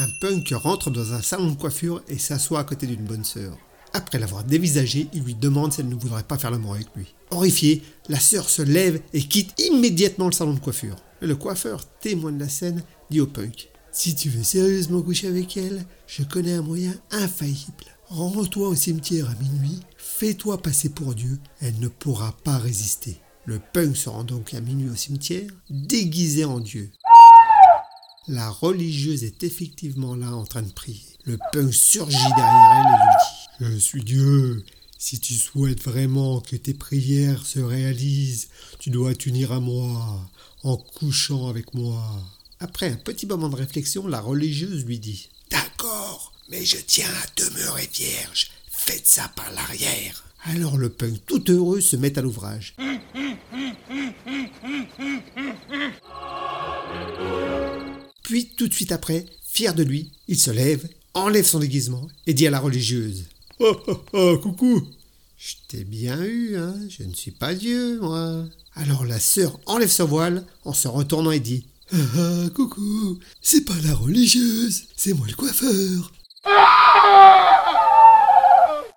Un punk rentre dans un salon de coiffure et s'assoit à côté d'une bonne sœur. Après l'avoir dévisagée, il lui demande si elle ne voudrait pas faire l'amour avec lui. Horrifiée, la sœur se lève et quitte immédiatement le salon de coiffure. Le coiffeur, témoin de la scène, dit au punk Si tu veux sérieusement coucher avec elle, je connais un moyen infaillible. Rends-toi au cimetière à minuit, fais-toi passer pour Dieu, elle ne pourra pas résister. Le punk se rend donc à minuit au cimetière, déguisé en Dieu. La religieuse est effectivement là en train de prier. Le punk surgit derrière elle et lui dit Je suis Dieu. Si tu souhaites vraiment que tes prières se réalisent, tu dois t'unir à moi en couchant avec moi. Après un petit moment de réflexion, la religieuse lui dit D'accord, mais je tiens à demeurer vierge. Faites ça par l'arrière. Alors le punk, tout heureux, se met à l'ouvrage. Puis, tout de suite après, fier de lui, il se lève, enlève son déguisement et dit à la religieuse. Oh, oh, oh, coucou. Je t'ai bien eu, hein, je ne suis pas Dieu, moi. Alors la sœur enlève son voile en se retournant et dit. Ah, ah coucou, c'est pas la religieuse, c'est moi le coiffeur.